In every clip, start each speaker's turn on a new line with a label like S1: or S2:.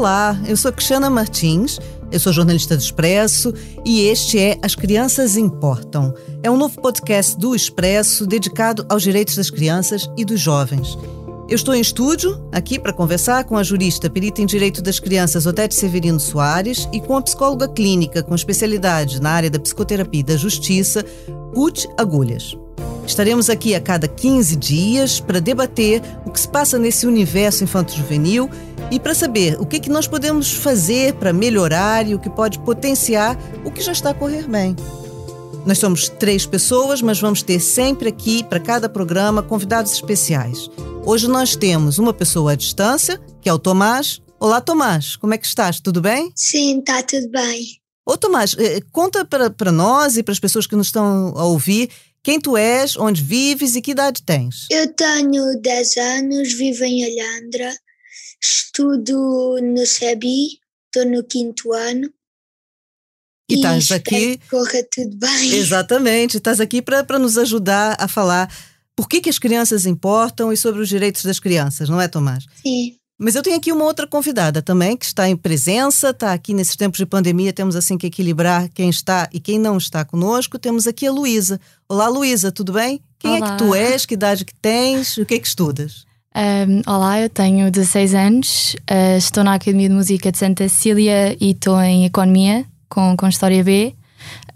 S1: Olá, eu sou Cristiana Martins, eu sou jornalista do Expresso e este é As Crianças Importam. É um novo podcast do Expresso dedicado aos direitos das crianças e dos jovens. Eu estou em estúdio, aqui para conversar com a jurista perita em Direito das Crianças Odete Severino Soares e com a psicóloga clínica com especialidade na área da psicoterapia e da justiça, Ruth Agulhas. Estaremos aqui a cada 15 dias para debater o que se passa nesse universo infanto-juvenil e para saber o que, que nós podemos fazer para melhorar e o que pode potenciar o que já está a correr bem. Nós somos três pessoas, mas vamos ter sempre aqui, para cada programa, convidados especiais. Hoje nós temos uma pessoa à distância, que é o Tomás. Olá, Tomás, como é que estás? Tudo bem?
S2: Sim, está tudo bem.
S1: Ô, Tomás, eh, conta para nós e para as pessoas que nos estão a ouvir quem tu és, onde vives e que idade tens?
S2: Eu tenho 10 anos, vivo em Alhandra, estudo no SEBI, estou no quinto ano.
S1: E, e estás aqui.
S2: Que corra tudo bem.
S1: Exatamente, estás aqui para nos ajudar a falar por que, que as crianças importam e sobre os direitos das crianças, não é, Tomás?
S2: Sim.
S1: Mas eu tenho aqui uma outra convidada também, que está em presença, está aqui nesses tempos de pandemia, temos assim que equilibrar quem está e quem não está conosco. Temos aqui a Luísa. Olá, Luísa, tudo bem? Quem olá. é que tu és? Que idade que tens? O que é que estudas?
S3: Um, olá, eu tenho 16 anos, uh, estou na Academia de Música de Santa Cecília e estou em Economia com, com História B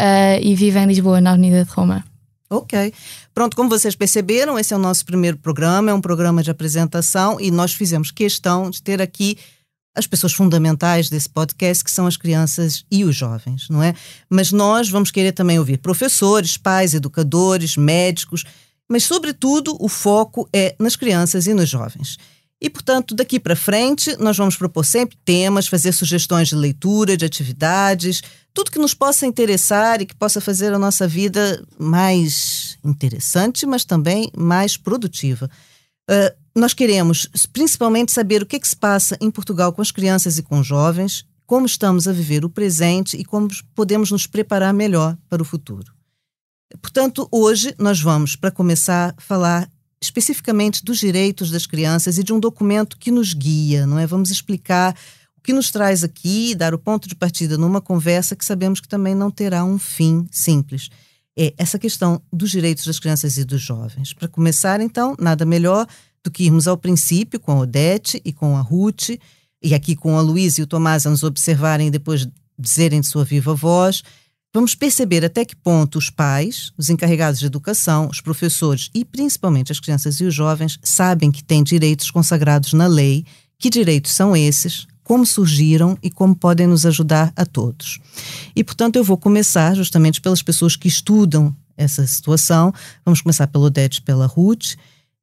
S3: uh, e vivo em Lisboa, na Avenida de Roma.
S1: Ok. Pronto, como vocês perceberam, esse é o nosso primeiro programa, é um programa de apresentação e nós fizemos questão de ter aqui as pessoas fundamentais desse podcast, que são as crianças e os jovens, não é? Mas nós vamos querer também ouvir professores, pais, educadores, médicos, mas, sobretudo, o foco é nas crianças e nos jovens. E, portanto, daqui para frente, nós vamos propor sempre temas, fazer sugestões de leitura, de atividades, tudo que nos possa interessar e que possa fazer a nossa vida mais interessante, mas também mais produtiva. Uh, nós queremos principalmente saber o que, é que se passa em Portugal com as crianças e com os jovens, como estamos a viver o presente e como podemos nos preparar melhor para o futuro. Portanto, hoje nós vamos, para começar, falar especificamente dos direitos das crianças e de um documento que nos guia, não é? Vamos explicar que nos traz aqui, dar o ponto de partida numa conversa que sabemos que também não terá um fim simples. É essa questão dos direitos das crianças e dos jovens. Para começar, então, nada melhor do que irmos ao princípio com a Odete e com a Ruth, e aqui com a Luísa e o Tomás a nos observarem e depois dizerem de sua viva voz Vamos perceber até que ponto os pais, os encarregados de educação, os professores e principalmente as crianças e os jovens sabem que têm direitos consagrados na lei, que direitos são esses, como surgiram e como podem nos ajudar a todos. E, portanto, eu vou começar justamente pelas pessoas que estudam essa situação. Vamos começar pelo Odete pela Ruth.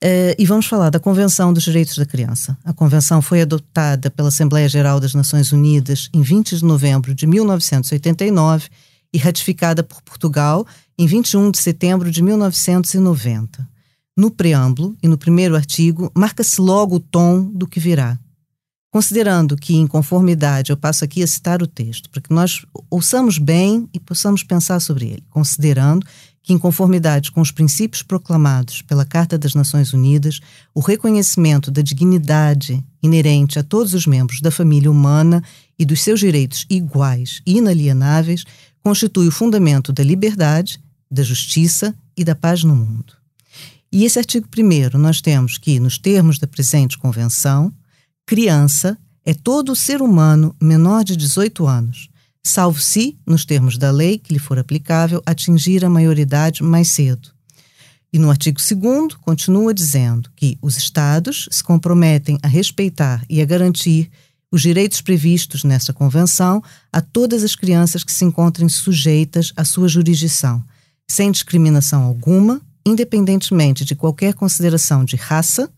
S1: Uh, e vamos falar da Convenção dos Direitos da Criança. A convenção foi adotada pela Assembleia Geral das Nações Unidas em 20 de novembro de 1989 e ratificada por Portugal em 21 de setembro de 1990. No preâmbulo e no primeiro artigo, marca-se logo o tom do que virá. Considerando que, em conformidade, eu passo aqui a citar o texto, para que nós ouçamos bem e possamos pensar sobre ele. Considerando que, em conformidade com os princípios proclamados pela Carta das Nações Unidas, o reconhecimento da dignidade inerente a todos os membros da família humana e dos seus direitos iguais e inalienáveis constitui o fundamento da liberdade, da justiça e da paz no mundo. E esse artigo primeiro, nós temos que, nos termos da presente convenção, criança é todo ser humano menor de 18 anos, salvo se, nos termos da lei que lhe for aplicável, atingir a maioridade mais cedo. E no artigo 2 continua dizendo que os Estados se comprometem a respeitar e a garantir os direitos previstos nesta convenção a todas as crianças que se encontrem sujeitas à sua jurisdição, sem discriminação alguma, independentemente de qualquer consideração de raça,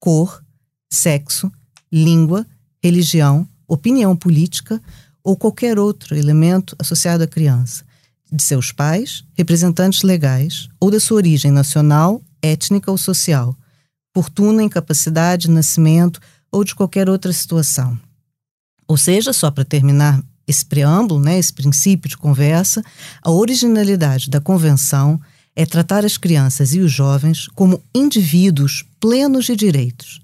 S1: cor, sexo, língua, religião, opinião política ou qualquer outro elemento associado à criança, de seus pais, representantes legais ou da sua origem nacional, étnica ou social, fortuna, incapacidade, nascimento ou de qualquer outra situação. Ou seja, só para terminar esse preâmbulo, né, esse princípio de conversa, a originalidade da convenção é tratar as crianças e os jovens como indivíduos plenos de direitos,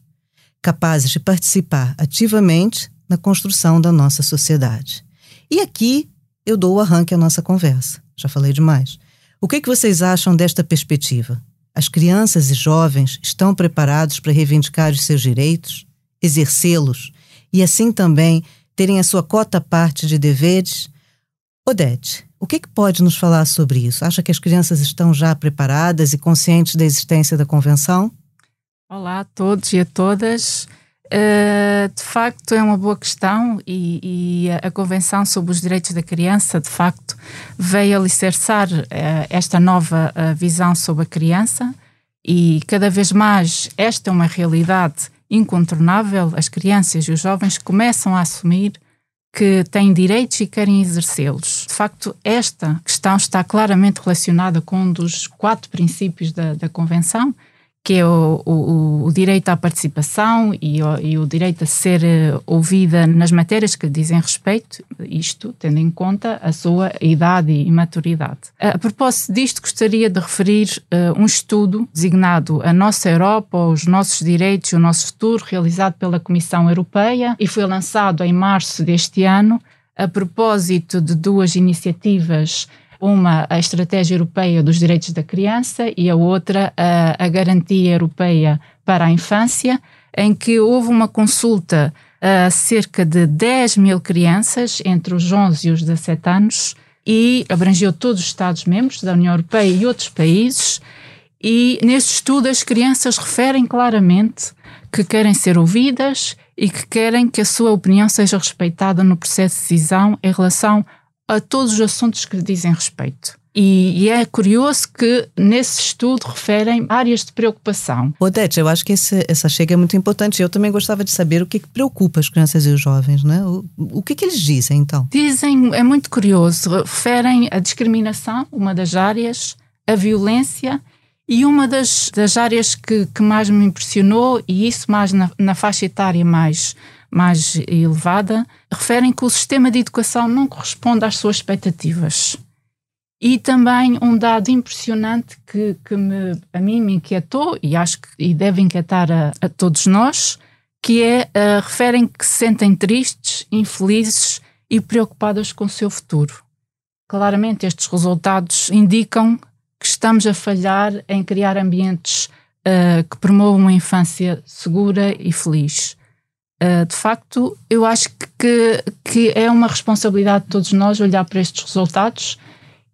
S1: capazes de participar ativamente na construção da nossa sociedade. E aqui eu dou o arranque à nossa conversa. Já falei demais. O que, é que vocês acham desta perspectiva? As crianças e jovens estão preparados para reivindicar os seus direitos, exercê-los e assim também terem a sua cota parte de deveres? Odete, o que, é que pode nos falar sobre isso? Acha que as crianças estão já preparadas e conscientes da existência da convenção?
S4: Olá a todos e a todas. Uh, de facto, é uma boa questão e, e, a Convenção sobre os Direitos da Criança, de facto, veio alicerçar uh, esta nova uh, visão sobre a criança e cada vez mais esta é uma realidade incontornável. As crianças e os jovens começam a assumir que têm direitos e querem exercê-los. De facto, esta questão está claramente relacionada com um dos quatro princípios da, da Convenção, que é o, o, o, direito à participação e o, e o, direito a ser eh, ouvida nas matérias que dizem respeito, isto tendo em conta a sua idade e maturidade. A propósito disto, gostaria de referir uh, um estudo designado A Nossa Europa, os Nossos Direitos e o Nosso Futuro, realizado pela Comissão Europeia e foi lançado em março deste ano a propósito de duas iniciativas uma a Estratégia Europeia dos Direitos da Criança e a outra a, a Garantia Europeia para a Infância, em que houve uma consulta a cerca de 10 mil crianças entre os 11 e os 17 anos e abrangeu todos os Estados-membros da União Europeia e outros países. E neste estudo as crianças referem claramente que querem ser ouvidas e que querem que a sua opinião seja respeitada no processo de decisão em relação a todos os assuntos que lhe dizem respeito. E, e, é curioso que nesse estudo referem áreas de preocupação.
S1: Odete, eu acho que esse, essa chega é muito importante. Eu também gostava de saber o que, que preocupa as crianças e os jovens, né? O, o que, que eles dizem, então?
S4: Dizem, é muito curioso, referem a discriminação, uma das áreas, a violência e uma das, das áreas que, que mais me impressionou, e isso mais na, na faixa etária mais mais elevada, referem que o sistema de educação não corresponde às suas expectativas. E também um dado impressionante que, que me, a mim me inquietou, e acho que e deve inquietar a, a todos nós, que é, uh, referem que se sentem tristes, infelizes e preocupadas com o seu futuro. Claramente, estes resultados indicam que estamos a falhar em criar ambientes uh, que promovam uma infância segura e feliz. Uh, de facto, eu acho que, que é uma responsabilidade de todos nós olhar para estes resultados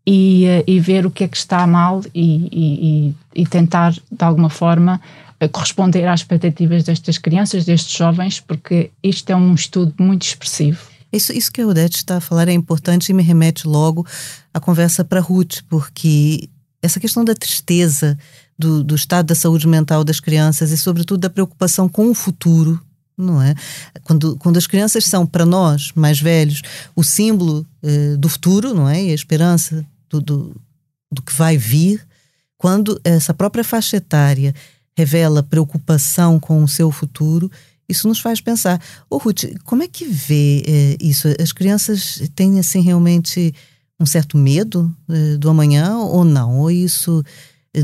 S4: e, uh, e ver o que é que está mal e, e, e tentar, de alguma forma, uh, corresponder às expectativas destas crianças, destes jovens, porque isto é um estudo muito expressivo.
S1: Isso, isso que a Odete está a falar é importante e me remete logo à conversa para Ruth, porque essa questão da tristeza, do, do estado da saúde mental das crianças e, sobretudo, da preocupação com o futuro não é? Quando, quando as crianças são, para nós, mais velhos, o símbolo eh, do futuro, não é? E a esperança do, do, do, que vai vir, quando essa própria faixa etária revela preocupação com o seu futuro, isso nos faz pensar. Ô, Ruth, como é que vê eh, isso? As crianças têm, assim, realmente um certo medo eh, do amanhã ou não? Ou isso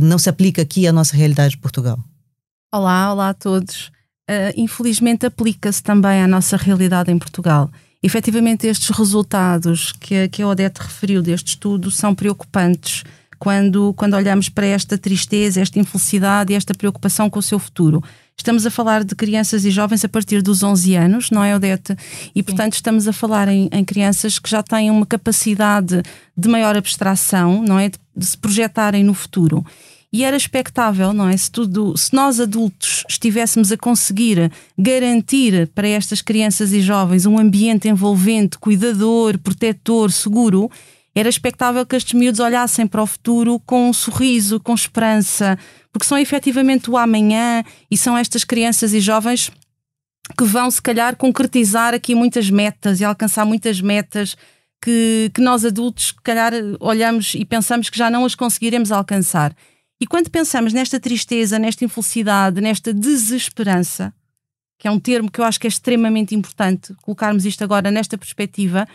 S1: não se aplica aqui à nossa realidade de Portugal?
S5: Olá, olá a todos uh, infelizmente aplica-se também à nossa realidade em Portugal. Efetivamente, estes resultados que, que a Odete referiu deste estudo são preocupantes quando, quando olhamos para esta tristeza, esta infelicidade e esta preocupação com o seu futuro. Estamos a falar de crianças e jovens a partir dos 11 anos, não é, Odete? E, portanto, estamos a falar em, em crianças que já têm uma capacidade de maior abstração, não é? De, de se projetarem no futuro. E era expectável, não é? Se, tudo, se nós adultos estivéssemos a conseguir garantir para estas crianças e jovens um ambiente envolvente, cuidador, protetor, seguro, era expectável que estes miúdos olhassem para o futuro com um sorriso, com esperança, porque são efetivamente o amanhã e são estas crianças e jovens que vão, se calhar, concretizar aqui muitas metas e alcançar muitas metas que, que nós adultos, se calhar, olhamos e pensamos que já não as conseguiremos alcançar. E quando pensamos nesta tristeza, nesta infelicidade, nesta desesperança, que é um termo que eu acho que é extremamente importante colocarmos isto agora nesta perspectiva,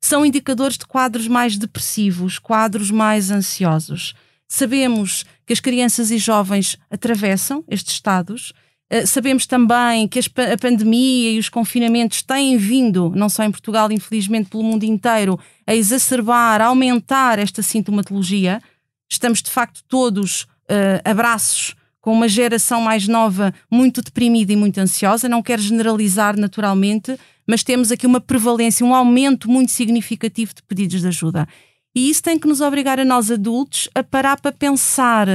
S5: são indicadores de quadros mais depressivos, quadros mais ansiosos. Sabemos que as crianças e jovens atravessam estes estados, Uh, sabemos também que a pandemia e os confinamentos têm vindo, não só em Portugal, infelizmente pelo mundo inteiro, a exacerbar, a aumentar esta sintomatologia. Estamos de facto todos uh, abraços com uma geração mais nova muito deprimida e muito ansiosa. Não quero generalizar naturalmente, mas temos aqui uma prevalência, um aumento muito significativo de pedidos de ajuda. E isso tem que nos obrigar a nós adultos a parar para pensar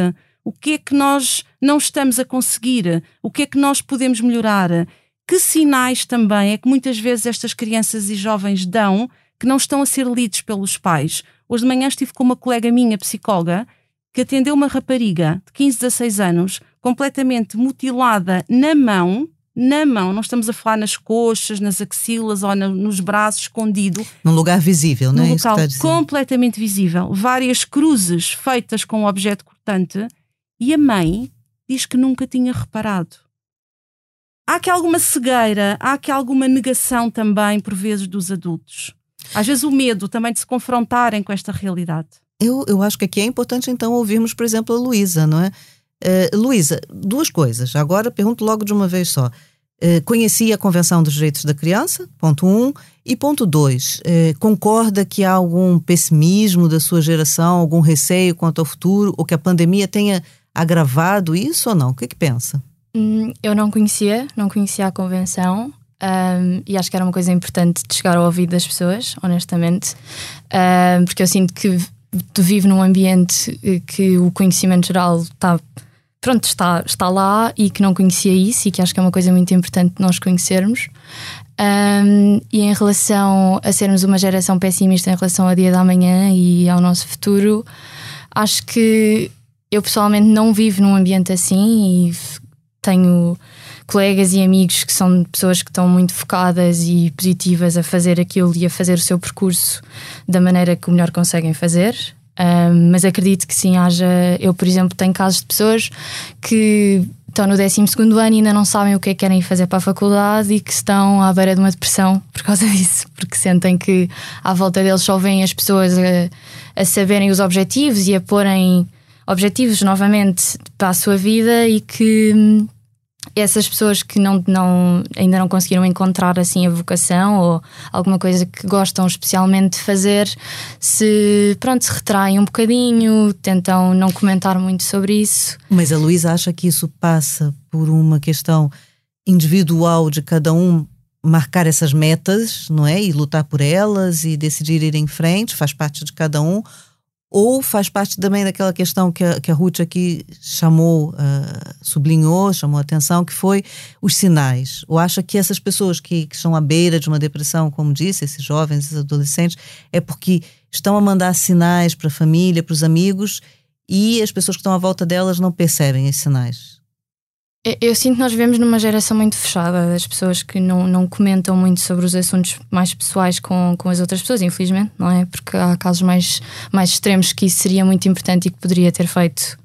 S5: o que é que nós não estamos a conseguir, o que é que nós podemos melhorar, que sinais também é que muitas vezes estas crianças e jovens dão que não estão a ser lidos pelos pais. Hoje de manhã estive com uma colega minha, psicóloga, que atendeu uma rapariga de 15, 16 anos, completamente mutilada na mão, na mão, não estamos a falar nas coxas, nas axilas ou no, nos braços, escondido.
S1: Num lugar visível, não é?
S5: Num local completamente visível. Várias cruzes feitas com um objeto cortante e a mãe diz que nunca tinha reparado. Há aqui alguma cegueira, há aqui alguma negação também, por vezes, dos adultos. Às vezes o medo também de se confrontarem com esta realidade.
S1: Eu, eu acho que aqui é importante então ouvirmos, por exemplo, a Luísa, não é? Uh, Luísa, duas coisas. Agora pergunto logo de uma vez só. Uh, conhecia a Convenção dos Direitos da Criança, ponto um. E ponto dois, uh, concorda que há algum pessimismo da sua geração, algum receio quanto ao futuro, ou que a pandemia tenha agravado isso ou não? O que, é que pensa?
S3: Hum, eu não conhecia, não conhecia a Convenção. Um, e acho que era uma coisa importante de chegar ao ouvido das pessoas, honestamente, um, porque eu sinto que tu vives num ambiente eh, que o conhecimento geral está pronto, está, está lá e que não conhecia isso e que acho que é uma coisa muito importante nós conhecermos. Um, e em relação a sermos uma geração pessimista em relação ao dia da manhã e ao nosso futuro, acho que eu pessoalmente não vivo num ambiente assim e tenho colegas e amigos que são pessoas que estão muito focadas e positivas a fazer aquilo e a fazer o seu percurso da maneira que o melhor conseguem fazer. Um, mas acredito que sim, haja. Eu, por exemplo, tenho casos de pessoas que estão no 12 ano e ainda não sabem o que é que querem fazer para a faculdade e que estão à beira de uma depressão por causa disso, porque sentem que à volta deles só vêm as pessoas a, a saberem os objetivos e a porem objetivos novamente para a sua vida e que hum, essas pessoas que não, não, ainda não conseguiram encontrar assim a vocação ou alguma coisa que gostam especialmente de fazer, se pronto, se retraem um bocadinho, tentam não comentar muito sobre isso.
S1: Mas a Luísa acha que isso passa por uma questão individual de cada um marcar essas metas, não é? E lutar por elas e decidir ir em frente, faz parte de cada um ou faz parte também daquela questão que a, que a Ruth aqui chamou, uh, sublinhou, chamou atenção, que foi os sinais. Ou acha que essas pessoas que, que estão à beira de uma depressão, como disse, esses jovens, esses adolescentes, é porque estão a mandar sinais para a família, para os amigos, e as pessoas que estão à volta delas não percebem esses sinais?
S3: Eu sinto que nós vivemos numa geração muito fechada, das pessoas que não, não comentam muito sobre os assuntos mais pessoais com, com as outras pessoas, infelizmente, não é? Porque há casos mais, mais extremos que isso seria muito importante e que poderia ter feito,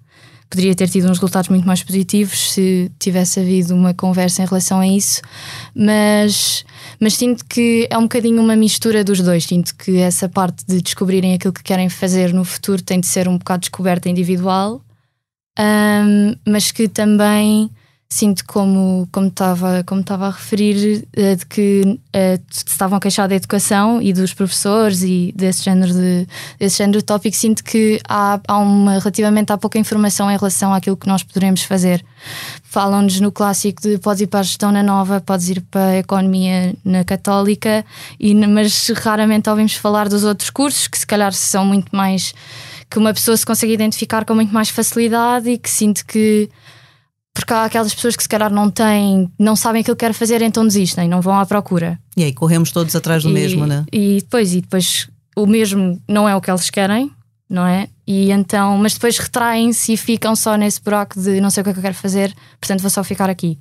S3: poderia ter tido uns resultados muito mais positivos se tivesse havido uma conversa em relação a isso. Mas, mas sinto que é um bocadinho uma mistura dos dois. Sinto que essa parte de descobrirem aquilo que querem fazer no futuro tem de ser um bocado descoberta individual, um, mas que também sinto como como estava como estava a referir uh, de que uh, estavam a queixar da educação e dos professores e desse género de desse género de tópico sinto que há, há uma relativamente há pouca informação em relação àquilo que nós poderemos fazer. Falam-nos no clássico de podes ir para a gestão na nova podes ir para a economia na católica e mas raramente ouvimos falar dos outros cursos que se calhar são muito mais que uma pessoa se consegue identificar com muito mais facilidade e que sinto que porque há aquelas pessoas que se calhar não têm, não sabem aquilo que querem fazer, então desistem, não vão à procura.
S1: E aí corremos todos atrás do
S3: e,
S1: mesmo, né?
S3: E depois, e depois o mesmo não é o que eles querem, não é? E então, mas depois retraem-se e ficam só nesse buraco de não sei o que é que eu quero fazer, portanto vou só ficar aqui.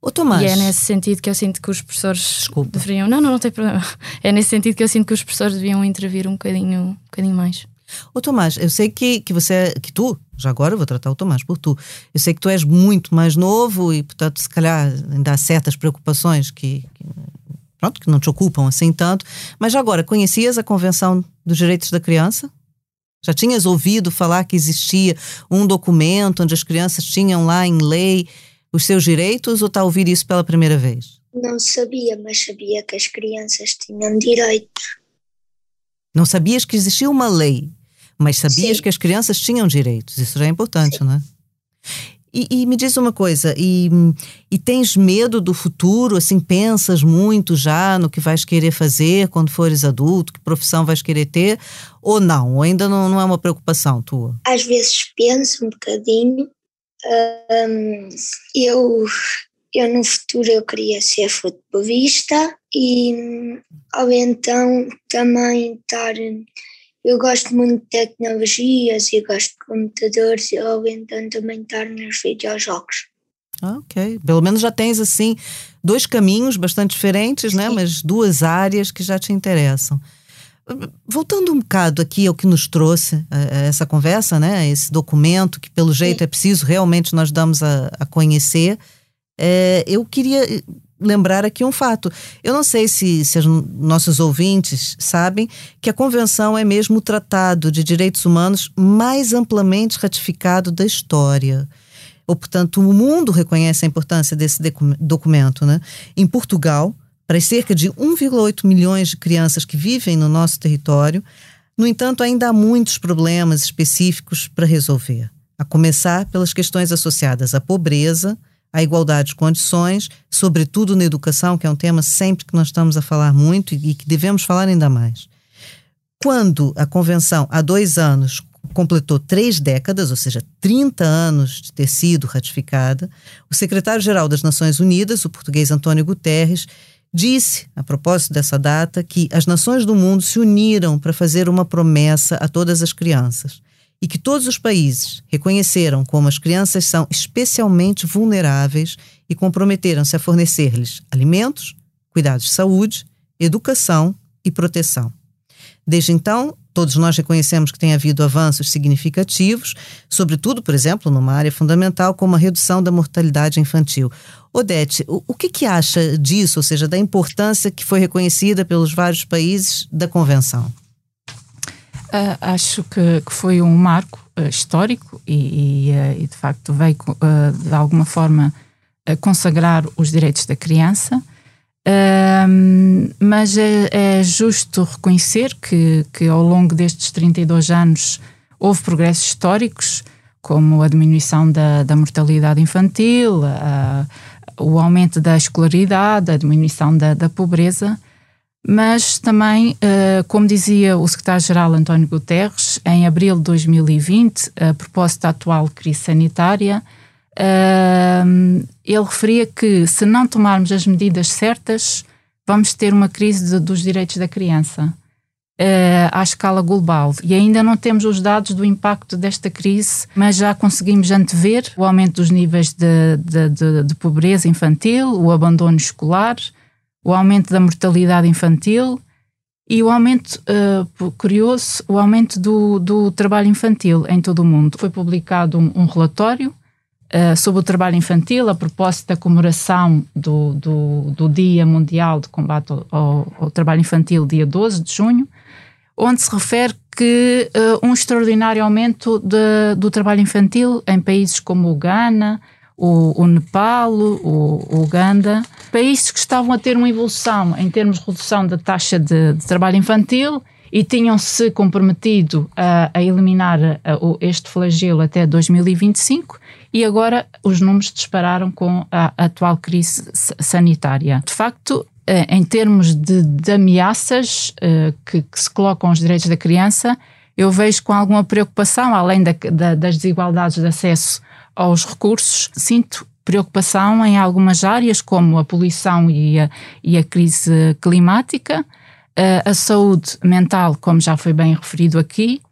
S1: O Tomás.
S3: E é nesse sentido que eu sinto que os professores
S1: Desculpa.
S3: deveriam. Não, não, não tem problema. É nesse sentido que eu sinto que os professores deviam intervir um bocadinho, um bocadinho mais.
S1: Ô Tomás, eu sei que, que você, que tu, já agora vou tratar o Tomás por tu, eu sei que tu és muito mais novo e, portanto, se calhar ainda há certas preocupações que, que pronto, que não te ocupam assim tanto, mas já agora, conhecias a Convenção dos Direitos da Criança? Já tinhas ouvido falar que existia um documento onde as crianças tinham lá em lei os seus direitos ou está a ouvir isso pela primeira vez?
S2: Não sabia, mas sabia que as crianças tinham direitos.
S1: Não sabias que existia uma lei, mas sabias
S2: Sim.
S1: que as crianças tinham direitos. Isso já é importante,
S2: Sim.
S1: não é? E, e me diz uma coisa, e, e tens medo do futuro? Assim, pensas muito já no que vais querer fazer quando fores adulto? Que profissão vais querer ter? Ou não? Ou ainda não, não é uma preocupação tua?
S2: Às vezes penso um bocadinho. Ahm, eu, eu no futuro eu queria ser futebolista e ou então também estar. Eu gosto muito de tecnologias e gosto de computadores, ou então também estar nos videojogos.
S1: Ah, ok. Pelo menos já tens, assim, dois caminhos bastante diferentes, né?
S2: Sim.
S1: Mas duas áreas que já te interessam. Voltando um bocado aqui ao que nos trouxe a, a essa conversa, né? Esse documento que, pelo jeito, é preciso realmente nós damos a, a conhecer. É, eu queria lembrar aqui um fato. Eu não sei se, se os nossos ouvintes sabem que a Convenção é mesmo o tratado de direitos humanos mais amplamente ratificado da história. Ou, portanto, o mundo reconhece a importância desse documento. Né? Em Portugal, para as cerca de 1,8 milhões de crianças que vivem no nosso território, no entanto, ainda há muitos problemas específicos para resolver. A começar pelas questões associadas à pobreza, à igualdade de condições, sobretudo na educação, que é um tema sempre que nós estamos a falar muito e que devemos falar ainda mais. Quando a Convenção, há dois anos, completou três décadas, ou seja, 30 anos de ter sido ratificada, o secretário-geral das Nações Unidas, o português Antônio Guterres, disse, a propósito dessa data, que as nações do mundo se uniram para fazer uma promessa a todas as crianças e que todos os países reconheceram como as crianças são especialmente vulneráveis e comprometeram-se a fornecer-lhes alimentos, cuidados de saúde, educação e proteção. Desde então, todos nós reconhecemos que tem havido avanços significativos, sobretudo, por exemplo, numa área fundamental como a redução da mortalidade infantil. Odete, o, o que, que acha disso, ou seja, da importância que foi reconhecida pelos vários países da Convenção?
S4: Uh, acho que, que, foi um marco uh, histórico e, e, uh, e, de facto veio de alguma forma consagrar os direitos da criança, mas é, é, justo reconhecer que, que ao longo destes 32 anos houve progressos históricos, como a diminuição da, da mortalidade infantil, o aumento da escolaridade, a diminuição da, da pobreza mas também, como dizia o secretário-geral António Guterres, em abril de 2020, a propósito da atual crise sanitária, ele referia que se não tomarmos as medidas certas, vamos ter uma crise dos direitos da criança à escala global. E ainda não temos os dados do impacto desta crise, mas já conseguimos antever o aumento dos níveis de, de, de, de pobreza infantil, o abandono escolar, o aumento da mortalidade infantil e o aumento, uh, curioso, o aumento do, do trabalho infantil em todo o mundo. Foi publicado um, um relatório uh, sobre o trabalho infantil a propósito da comemoração do, do, do Dia Mundial de Combate ao, ao, Trabalho Infantil, dia 12 de junho, onde se refere que uh, um extraordinário aumento de, do trabalho infantil em países como o Ghana, o, o Nepal, o, o Uganda, países que estavam a ter uma evolução em termos de redução da taxa de, de trabalho infantil e tinham-se comprometido a, a eliminar a, a, este flagelo até 2025 e agora os números dispararam com a, atual crise sanitária. De facto, em termos de, de ameaças que, que se colocam aos direitos da criança, eu vejo com alguma preocupação, além da, da, das desigualdades de acesso aos recursos, sinto preocupação em algumas áreas, como a poluição e a, e a crise climática, a, saúde mental, como já foi bem referido aqui,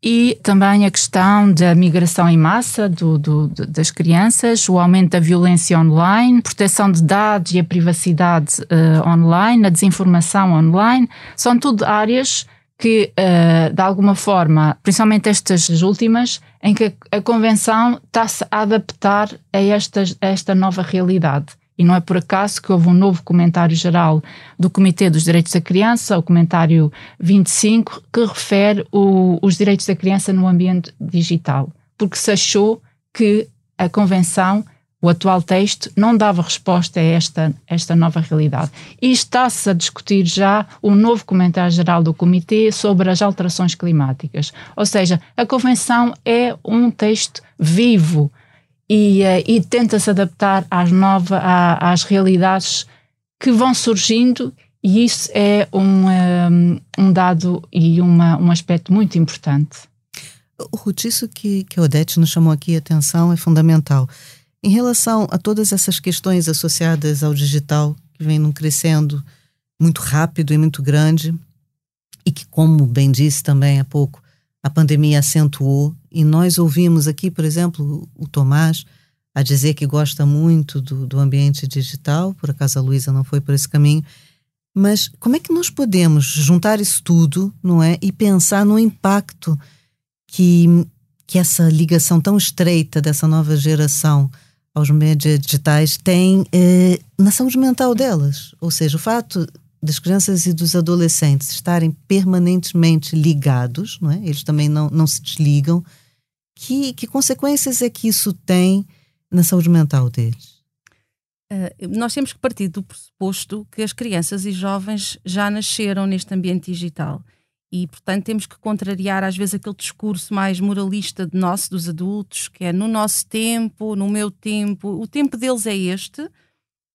S4: e também a questão da migração em massa do, do, das crianças, o aumento da violência online, proteção de dados e a privacidade uh, online, a desinformação online, são tudo áreas que, uh, de alguma forma, principalmente estas últimas, em que a Convenção está-se a adaptar a esta, a esta nova realidade. E não é por acaso que houve um novo comentário geral do Comitê dos Direitos da Criança, o comentário 25, que refere o, os direitos da criança no ambiente digital, porque se achou que a Convenção O atual texto não dava resposta a esta, esta nova realidade. E está-se a discutir já o novo comentário geral do Comitê sobre as alterações climáticas. Ou seja, a Convenção é um texto vivo e, uh, e tenta se adaptar às, novas, às realidades que vão surgindo e isso é um, um, eh, um dado e uma, um aspecto muito importante.
S1: Ruth, isso que, que a Odete nos chamou aqui a atenção é fundamental. Em relação a todas essas questões associadas ao digital, que vem crescendo muito rápido e muito grande, e que, como bem disse também há pouco, a pandemia acentuou, e nós ouvimos aqui, por exemplo, o Tomás a dizer que gosta muito do, do ambiente digital, por acaso a Luísa não foi por esse caminho, mas como é que nós podemos juntar isso tudo, não é, e pensar no impacto que, que essa ligação tão estreita dessa nova geração aos médias digitais tem eh, na saúde mental delas. Ou seja, o fato das crianças e dos adolescentes estarem permanentemente ligados, não é? eles também não, não se desligam. Que, que consequências é que isso tem na saúde mental deles?
S5: Uh, nós temos que partir do pressuposto que as crianças e jovens já nasceram neste ambiente digital e, portanto, temos que contrariar às vezes aquele discurso mais moralista de nós, dos adultos, que é no nosso tempo, no meu tempo, o tempo deles é este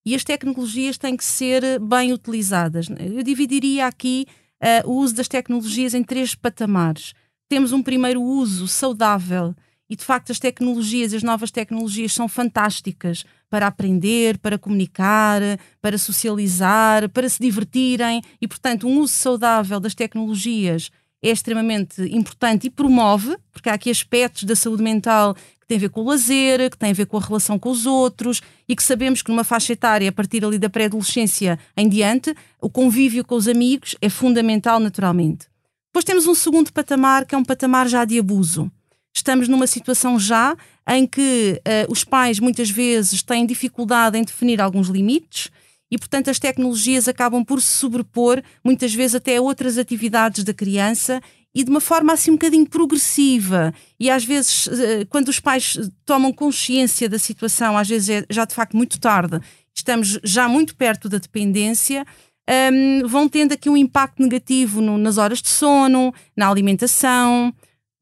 S5: e as tecnologias têm que ser bem utilizadas. Eu dividiria aqui uh, o uso das tecnologias em três patamares. Temos um primeiro uso saudável e de facto as tecnologias, as novas tecnologias são fantásticas para aprender, para comunicar, para socializar, para se divertirem e, portanto, um uso saudável das tecnologias é extremamente importante e promove, porque há aqui aspectos da saúde mental que têm a ver com o lazer, que têm a ver com a relação com os outros e que sabemos que numa faixa etária, a partir ali da pré-adolescência em diante, o convívio com os amigos é fundamental naturalmente. Depois temos um segundo patamar, que é um patamar já de abuso estamos numa situação já em que uh, os pais muitas vezes têm dificuldade em definir alguns limites e, portanto, as tecnologias acabam por se sobrepor, muitas vezes até a outras atividades da criança e de uma forma assim um bocadinho progressiva. E às vezes, uh, quando os pais tomam consciência da situação, às vezes é já de facto muito tarde, estamos já muito perto da dependência. Um, vão tendo aqui um impacto negativo no, nas horas de sono, na alimentação,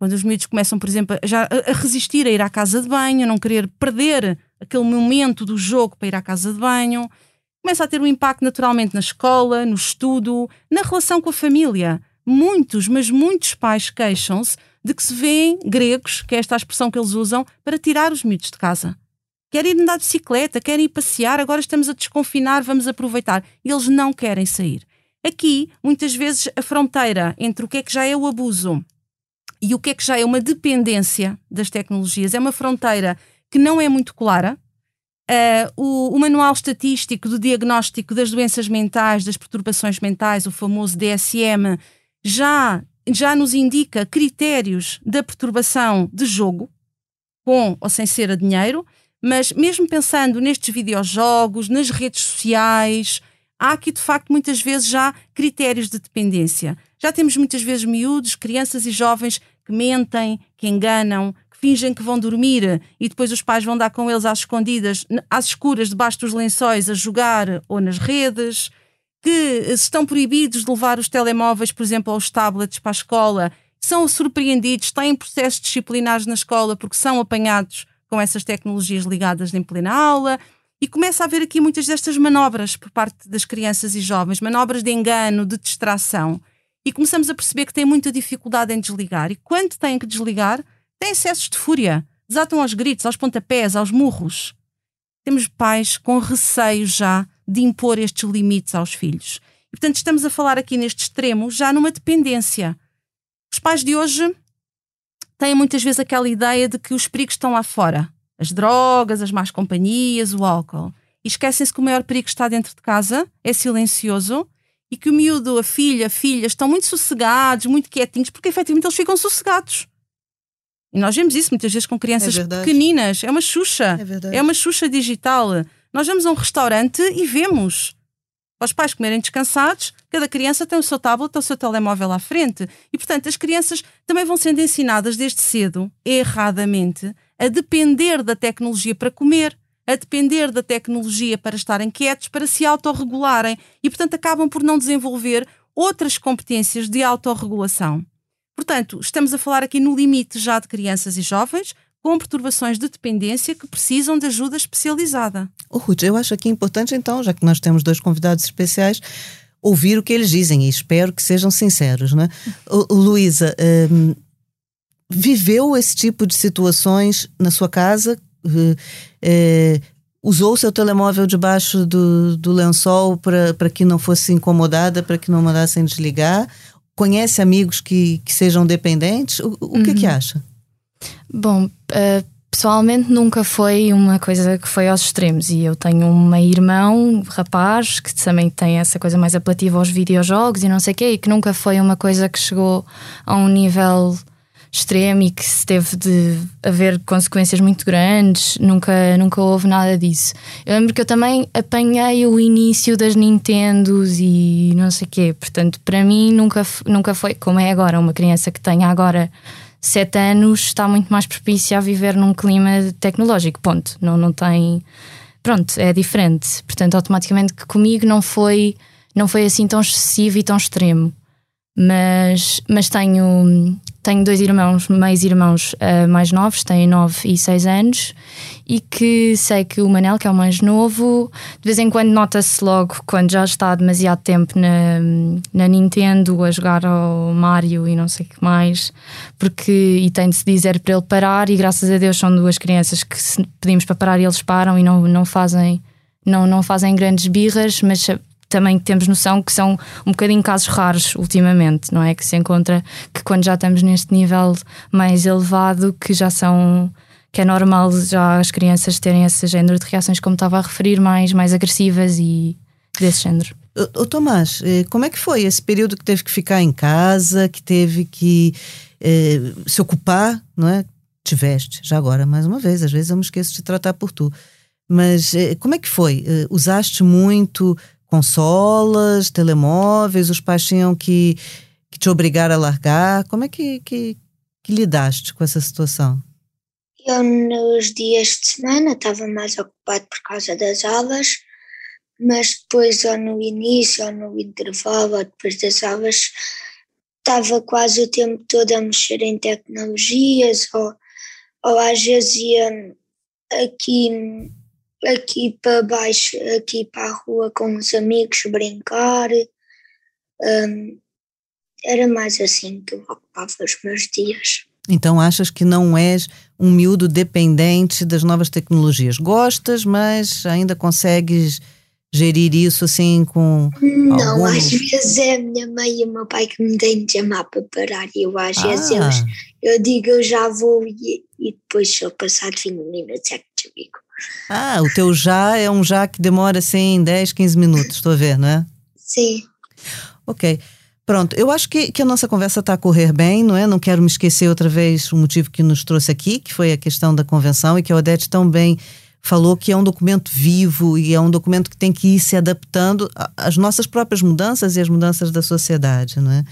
S5: quando os miúdos começam, por exemplo, já a resistir a ir à casa de banho, a não querer perder aquele momento do jogo para ir à casa de banho, começa a ter um impacto naturalmente na escola, no estudo, na relação com a família. Muitos, mas muitos pais queixam-se de que se vêem gregos, que é esta a expressão que eles usam, para tirar os miúdos de casa. Querem ir andar de bicicleta, querem ir passear, agora estamos a desconfinar, vamos aproveitar. Eles não querem sair. Aqui, muitas vezes, a fronteira entre o que é que já é o abuso e o que é que já é uma dependência das tecnologias? É uma fronteira que não é muito clara. Uh, o, o, Manual Estatístico do Diagnóstico das Doenças Mentais, das Perturbações Mentais, o famoso DSM, já, já nos indica critérios da perturbação de jogo, com ou sem ser a dinheiro, mas mesmo pensando nestes videojogos, nas redes sociais, há aqui de facto muitas vezes já critérios de dependência. Já temos muitas vezes miúdos, crianças e jovens que mentem, que enganam, que fingem que vão dormir e depois os pais vão dar com eles às escondidas, às escuras, debaixo dos lençóis, a jogar ou nas redes, que estão proibidos de levar os telemóveis, por exemplo, aos tablets para a escola, são surpreendidos, têm processos disciplinares na escola porque são apanhados com essas tecnologias ligadas em plena aula. E começa a haver aqui muitas destas manobras por parte das crianças e jovens, manobras de engano, de distração e começamos a perceber que têm muita dificuldade em desligar. E quando têm que desligar, têm excessos de fúria, desatam aos gritos, aos pontapés, aos murros. Temos pais com receio já de impor estes limites aos filhos. E, portanto, estamos a falar aqui neste extremo já numa dependência. Os pais de hoje têm muitas vezes aquela ideia de que os perigos estão lá fora. As drogas, as más companhias, o álcool. E esquecem-se que o maior perigo está dentro de casa, é silencioso e que o miúdo, a filha, a filha estão muito sossegados, muito quietinhos, porque efetivamente eles ficam sossegados. E nós vemos isso muitas vezes com crianças é pequeninas. É uma xuxa. É, é uma xuxa digital. Nós vamos a um restaurante e vemos. Para os pais comerem descansados, cada criança tem o seu tablet ou o seu telemóvel à frente. E, portanto, as crianças também vão sendo ensinadas desde cedo, erradamente, a depender da tecnologia para comer, a depender da tecnologia para estarem quietos, para se autorregularem e, portanto, acabam por não desenvolver outras competências de autorregulação. Portanto, estamos a falar aqui no limite já de crianças e jovens com perturbações de dependência que precisam de ajuda especializada.
S1: Oh, Ruth, eu acho aqui importante, então, já que nós temos dois convidados especiais, ouvir o que eles dizem e espero que sejam sinceros. Né? Luísa, um, viveu esse tipo de situações na sua casa? Uh, uh, usou seu telemóvel debaixo do, do lençol para que não fosse incomodada, para que não mandassem desligar? Conhece amigos que, que sejam dependentes? O, o uhum. que, que acha?
S3: Bom, uh, pessoalmente nunca foi uma coisa que foi aos extremos. E eu tenho um irmão, rapaz, que também tem essa coisa mais apelativa aos videojogos e não sei o quê, e que nunca foi uma coisa que chegou a um nível extremo e que se teve de haver consequências muito grandes, nunca, nunca houve nada disso. Eu lembro que eu também apanhei o início das Nintendos e não sei o quê, portanto, para mim nunca, nunca foi, como é agora, uma criança que tenha agora sete anos está muito mais propícia a viver num clima tecnológico, ponto. Não, não tem. Pronto, é diferente. Portanto, automaticamente que comigo não foi, não foi assim tão excessivo e tão extremo. Mas, mas tenho, tenho dois irmãos, meios irmãos uh, mais novos, têm 9 e 6 anos, e que sei que o Manel, que é o mais novo, de vez em quando nota-se logo quando já está demasiado tempo na, na Nintendo a jogar ao Mario e não sei o que mais, porque e tem de se dizer para ele parar, e graças a Deus são duas crianças que pedimos para parar e eles param e não, não fazem. Não, não fazem grandes birras, mas também temos noção que são um bocadinho casos raros ultimamente, não é? Que se encontra que quando já estamos neste nível mais elevado, que já são que é normal já as crianças terem esse género de reações, como estava a referir, mais, mais agressivas e desse género.
S1: O Tomás, eh, como é que foi esse período que teve que ficar em casa, que teve que eh, se ocupar, não é? Tiveste, já agora, mais uma vez, às vezes eu me esqueço de tratar por tu. Mas eh, como é que foi? Eh, usaste muito consolas, telemóveis, os pais tinham que, que te obrigar a largar. Como é que, que, que lidaste com essa situação?
S2: Eu, nos dias de semana, estava mais ocupado por causa das aulas, mas depois, ou no início, ou no intervalo, ou depois das aulas, estava quase o tempo todo a mexer em tecnologias, ou, ou às vezes ia aqui aqui para baixo, aqui para a rua com os amigos, brincar. Um, era mais assim que eu ocupava os meus dias.
S1: Então achas que não és um miúdo dependente das novas tecnologias? Gostas, mas ainda consegues gerir isso assim com.
S2: Não, algum... às vezes é a minha mãe e o meu pai que me têm de chamar para parar e eu às ah. vezes eu, eu digo eu já vou e, e depois só passado 20 minutos é que te digo.
S1: Ah, o teu já é um já que demora assim 10, 15 minutos, estou a ver, não é?
S2: Sim.
S1: Ok. Pronto, eu acho que, que a nossa conversa está a correr bem, não é? Não quero me esquecer outra vez o motivo que nos trouxe aqui, que foi a questão da convenção e que a Odete tão bem falou que é um documento vivo e é um documento que tem que ir se adaptando às nossas próprias mudanças e às mudanças da sociedade, não é?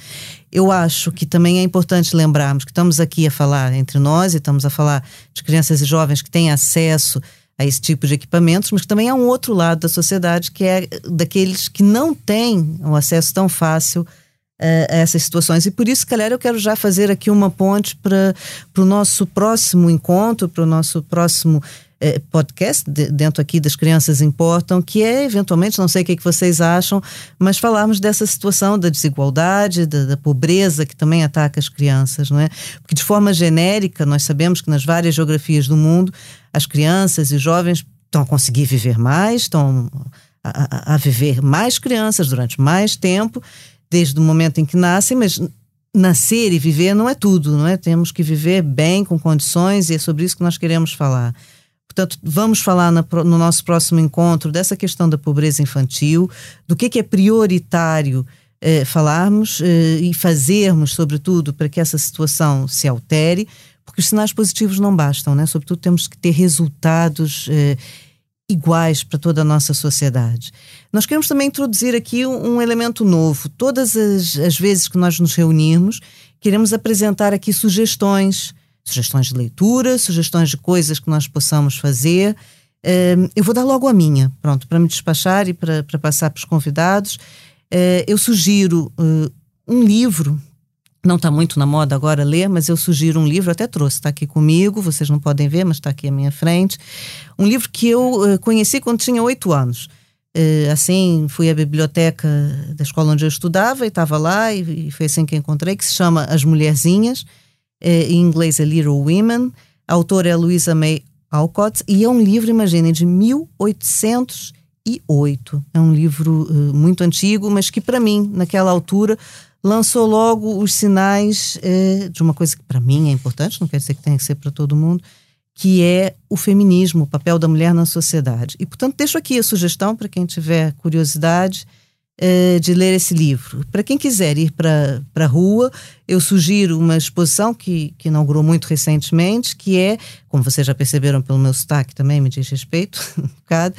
S1: Eu acho que também é importante lembrarmos que estamos aqui a falar entre nós e estamos a falar de crianças e jovens que têm acesso a esse tipo de equipamentos, mas que também há um outro lado da sociedade que é daqueles que não têm um acesso tão fácil uh, a essas situações. E por isso, calhar, eu quero já fazer aqui uma ponte para o nosso próximo encontro, para o nosso próximo eh, podcast de, dentro aqui das Crianças Importam, que é eventualmente, não sei o que, é que vocês acham, mas falarmos dessa situação da desigualdade, da, da, pobreza que também ataca as crianças, não é? Porque de forma genérica, nós sabemos que nas várias geografias do mundo, as crianças e jovens estão a conseguir viver mais, estão a, a viver mais crianças durante mais tempo, desde o momento em que nascem, mas nascer e viver não é tudo, não é? Temos que viver bem, com condições, e é sobre isso que nós queremos falar. Portanto, vamos falar no nosso próximo encontro dessa questão da pobreza infantil, do que, é prioritário eh, falarmos eh, e fazermos, sobretudo, para que essa situação se altere, porque os sinais positivos não bastam, né? Sobretudo, temos que ter resultados eh, iguais para toda a nossa sociedade. Nós queremos também introduzir aqui um, um elemento novo. Todas as, as vezes que nós nos reunirmos, queremos apresentar aqui sugestões sugestões de leitura, sugestões de coisas que nós possamos fazer, Uh, eu vou dar logo a minha, pronto, para me despachar e para, para passar para os convidados. Uh, eu sugiro uh, um livro, não está muito na moda agora ler, mas eu sugiro um livro, até trouxe, está aqui comigo, vocês não podem ver, mas está aqui à minha frente. Um livro que eu conheci quando tinha oito anos. assim, fui à biblioteca da escola onde eu estudava e estava lá, e, foi assim que encontrei, que se chama As Mulherzinhas, em inglês é Little Women. A autora é Louisa May Alcott, e é um livro, imaginem, de 1808. É um livro uh, muito antigo, mas que para mim, naquela altura, lançou logo os sinais uh, de uma coisa que para mim é importante, não quer dizer que tenha que ser para todo mundo, que é o feminismo, o papel da mulher na sociedade. E, portanto, deixo aqui a sugestão para quem tiver curiosidade eh, de ler esse livro. Para quem quiser ir para a rua, eu sugiro uma exposição que, que inaugurou muito recentemente, que é, como vocês já perceberam pelo meu sotaque também, me diz respeito, um bocado,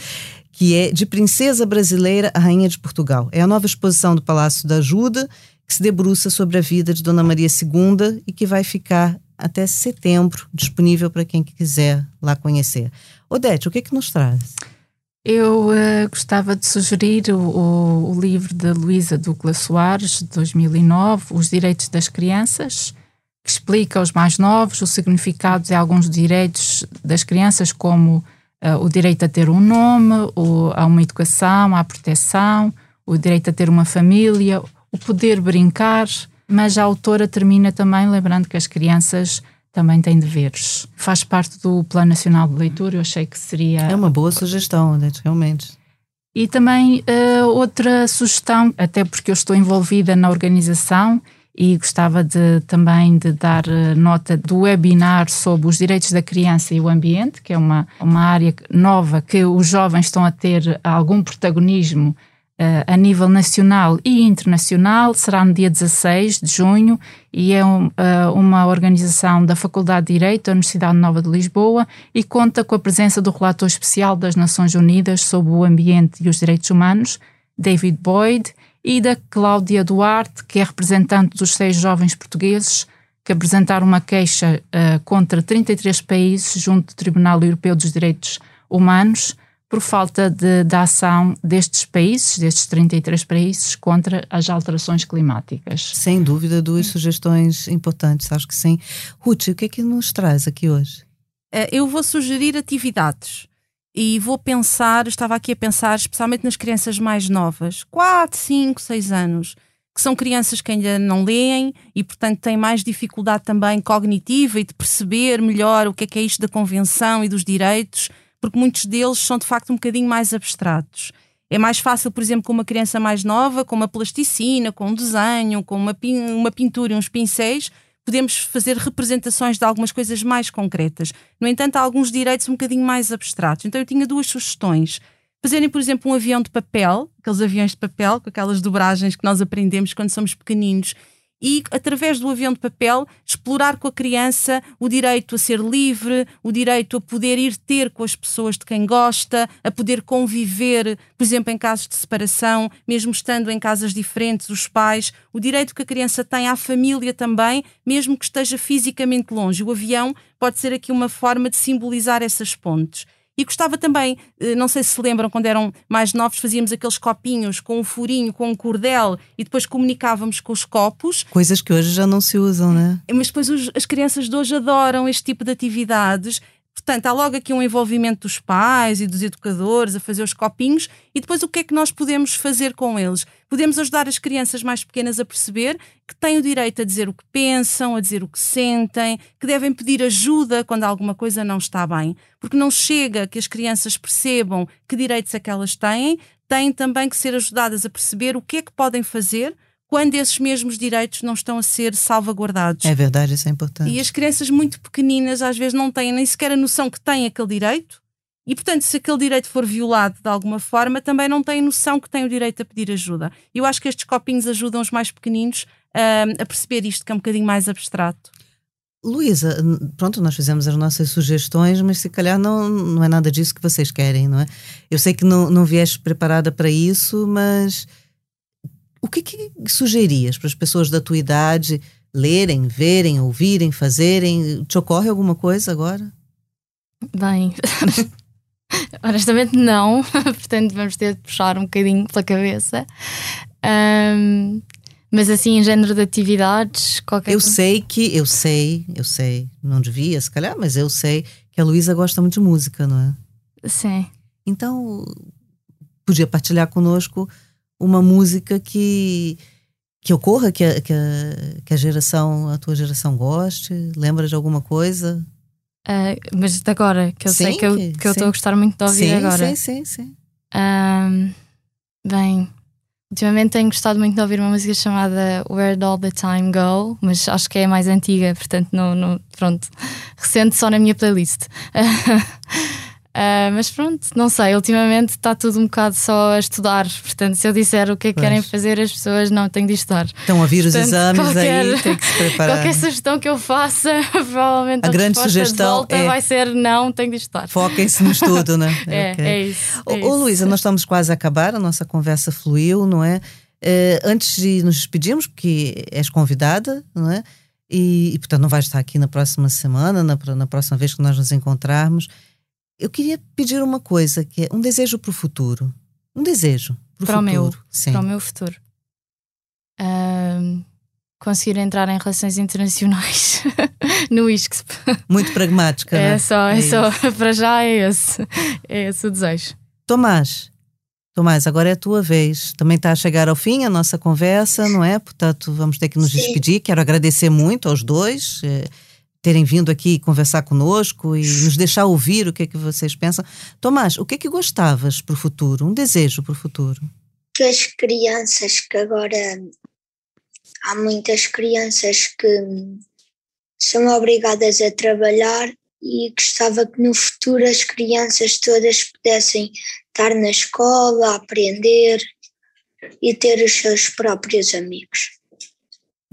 S1: que é De Princesa Brasileira a Rainha de Portugal. É a nova exposição do Palácio da Ajuda, que se debruça sobre a vida de Dona Maria II e que vai ficar até setembro disponível para quem quiser lá conhecer. Odete, o que é que nos traz?
S4: Eu uh, gostava de sugerir o, o, livro de Luísa Douglas Soares, de 2009, Os Direitos das Crianças, que explica aos mais novos o significado de alguns direitos das crianças, como uh, o direito a ter um nome, o, a uma educação, à proteção, o direito a ter uma família, o poder brincar. Mas a autora termina também lembrando que as crianças também tem deveres. Faz parte do Plano Nacional de Leitura, eu achei que seria.
S1: É uma boa sugestão, realmente.
S4: E também uh, outra sugestão, até porque eu estou envolvida na organização e gostava de, também de dar uh, nota do webinar sobre os direitos da criança e o ambiente, que é uma, uma área nova que os jovens estão a ter algum protagonismo a nível nacional e internacional, será no dia 16 de junho e é um, uh, uma organização da Faculdade de Direito da Universidade Nova de Lisboa e conta com a presença do relator especial das Nações Unidas sobre o ambiente e os direitos humanos, David Boyd, e da Cláudia Duarte, que é representante dos seis jovens portugueses que apresentaram uma queixa uh, contra 33 países junto do Tribunal Europeu dos Direitos Humanos por falta de, de ação destes países, destes 33 países, contra as alterações climáticas.
S1: Sem dúvida, duas sugestões importantes, acho que sim. Ruth, o que é que nos traz aqui hoje?
S5: Eh, eu vou sugerir atividades e vou pensar, estava aqui a pensar especialmente nas crianças mais novas, 4, 5, 6 anos, que são crianças que ainda não leem e, portanto, têm mais dificuldade também cognitiva e de perceber melhor o que é que é isto da convenção e dos direitos porque muitos deles são de facto um bocadinho mais abstratos. É mais fácil, por exemplo, com uma criança mais nova, com uma plasticina, com um desenho, com uma, pin uma pintura e uns pincéis, podemos fazer representações de algumas coisas mais concretas. No entanto, há alguns direitos um bocadinho mais abstratos. Então eu tinha duas sugestões. Fazerem, por exemplo, um avião de papel, aqueles aviões de papel, com aquelas dobragens que nós aprendemos quando somos pequeninos e, através do avião de papel, explorar com a criança o direito a ser livre, o direito a poder ir ter com as pessoas de quem gosta, a poder conviver, por exemplo, em casos de separação, mesmo estando em casas diferentes, os pais, o direito que a criança tem à família também, mesmo que esteja fisicamente longe. O avião pode ser aqui uma forma de simbolizar essas pontes. E gostava também, eh, não sei se se lembram, quando eram mais novos, fazíamos aqueles copinhos com um furinho, com um cordel e depois comunicávamos com os copos.
S1: Coisas que hoje já não se usam, né?
S5: Mas depois os, as crianças de hoje adoram este tipo de atividades Portanto, há logo aqui um envolvimento dos pais e dos educadores a fazer os copinhos e depois o que é que nós podemos fazer com eles? Podemos ajudar as crianças mais pequenas a perceber que têm o direito a dizer o que pensam, a dizer o que sentem, que devem pedir ajuda quando alguma coisa não está bem, porque não chega que as crianças percebam que direitos é que elas têm, têm também que ser ajudadas a perceber o que é que podem fazer quando esses mesmos direitos não estão a ser salvaguardados.
S1: É verdade, isso é importante.
S5: E as crianças muito pequeninas às vezes não têm nem sequer a noção que têm aquele direito. E, portanto, se aquele direito for violado de alguma forma, também não têm noção que têm o direito a pedir ajuda. Eu acho que estes copinhos ajudam os mais pequeninos uh, a perceber isto, que é um bocadinho mais abstrato.
S1: Luísa, pronto, nós fizemos as nossas sugestões, mas se calhar não, não é nada disso que vocês querem, não é? Eu sei que não, não vieste preparada para isso, mas o que, que sugerias para as pessoas da tua idade lerem, verem, ouvirem, fazerem? Te ocorre alguma coisa agora?
S3: Bem, honestamente, não. Portanto, vamos ter de puxar um bocadinho pela cabeça. Um, mas assim, em género de atividades, qualquer
S1: Eu sei que, eu sei, eu sei, não devia, se calhar, mas eu sei que a Luísa gosta muito de música, não é?
S3: Sim.
S1: Então, podia partilhar conosco uma música que que ocorra, que a, que a, que a geração, a tua geração goste? Lembra de alguma coisa?
S3: Uh, mas de agora, que eu sim, sei que eu estou que eu a gostar muito de ouvir
S1: sim,
S3: agora.
S1: Sim, sim, sim.
S3: Um, bem, ultimamente tenho gostado muito de ouvir uma música chamada Where'd All the Time Go, mas acho que é mais antiga, portanto, não, não, pronto, recente só na minha playlist. Uh, mas pronto, não sei, ultimamente está tudo um bocado só a estudar. Portanto, se eu disser o que é que querem fazer, as pessoas não têm de estudar.
S1: Estão a vir os Portanto, exames qualquer, aí, tem que se preparar.
S3: Qualquer sugestão que eu faça, provavelmente a, a grande sugestão é vai ser não, tem de estudar.
S1: Foquem-se no estudo, né?
S3: é, okay. é isso. É
S1: Ô, Luísa, nós estamos quase a acabar, a nossa conversa fluiu, não é? Uh, antes de nos despedirmos, porque és convidada, não é? E, e, portanto não vais estar aqui na próxima semana, na, na próxima vez que nós nos encontrarmos. Eu queria pedir uma coisa, que é um desejo para o futuro. Um desejo
S3: para o
S1: futuro.
S3: Meu, Sim. Para o meu futuro. Um, conseguir entrar em relações internacionais no ISCSP.
S1: Muito pragmática,
S3: é
S1: é?
S3: Só, é, é só, para já é esse, é esse o desejo.
S1: Tomás, Tomás, agora é a tua vez. Também está a chegar ao fim a nossa conversa, não é? Portanto, vamos ter que nos Sim. despedir. Quero agradecer muito aos dois. Terem vindo aqui conversar conosco e nos deixar ouvir o que é que vocês pensam. Tomás, o que é que gostavas para o futuro? Um desejo para o futuro?
S2: Que as crianças que agora há muitas crianças que são obrigadas a trabalhar e gostava que no futuro as crianças todas pudessem estar na escola, aprender e ter os seus próprios amigos.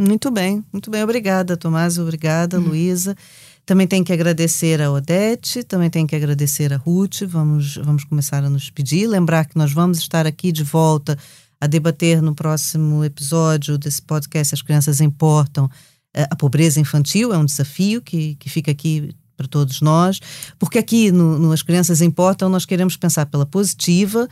S1: Muito bem, muito bem. Obrigada, Tomás. Obrigada, uhum. Luísa. Também tenho que agradecer a Odete, também tenho que agradecer a Ruth. Vamos, vamos começar a nos pedir. Lembrar que nós vamos estar aqui de volta a debater no próximo episódio desse podcast As Crianças Importam. Eh, a pobreza infantil é um desafio que, que fica aqui para todos nós, porque aqui no, no As Crianças Importam nós queremos pensar pela positiva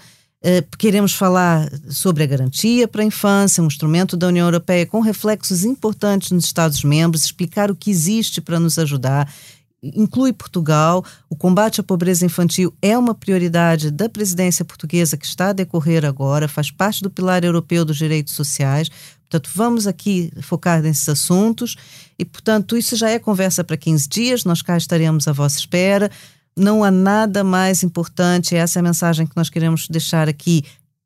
S1: queremos falar sobre a garantia para a infância, um instrumento da União Europeia com reflexos importantes nos Estados-membros, explicar o que existe para nos ajudar. Inclui Portugal. O combate à pobreza infantil é uma prioridade da presidência portuguesa que está a decorrer agora, faz parte do pilar europeu dos direitos sociais. Portanto, vamos aqui focar nesses assuntos e, portanto, isso já é conversa para 15 dias. Nós cá estaremos à vossa espera não há nada mais importante, essa é a mensagem que nós queremos deixar aqui,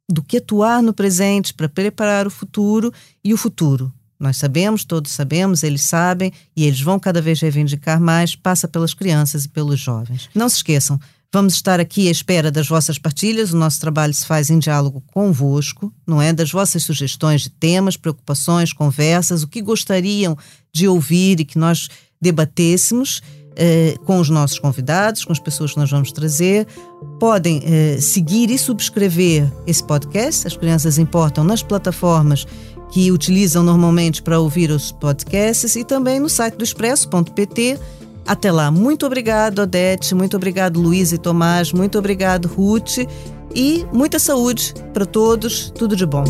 S1: do que atuar no presente para preparar o futuro e o futuro. Nós sabemos, todos sabemos, eles sabem e eles vão cada vez reivindicar mais, passa pelas crianças e pelos jovens. Não se esqueçam, vamos estar aqui à espera das vossas partilhas, o nosso trabalho se faz em diálogo convosco, não é? Das vossas sugestões de temas, preocupações, conversas, o que gostariam de ouvir e que nós debatêssemos eh, com os nossos convidados, com as pessoas que nós vamos trazer. Podem eh, seguir e subscrever esse podcast. As Crianças Importam nas plataformas que utilizam normalmente para ouvir os podcasts e também no site do expresso.pt. Até lá. Muito obrigado, Odete. Muito obrigado, Luiz e Tomás. Muito obrigado, Ruth. E muita saúde para todos. Tudo de bom.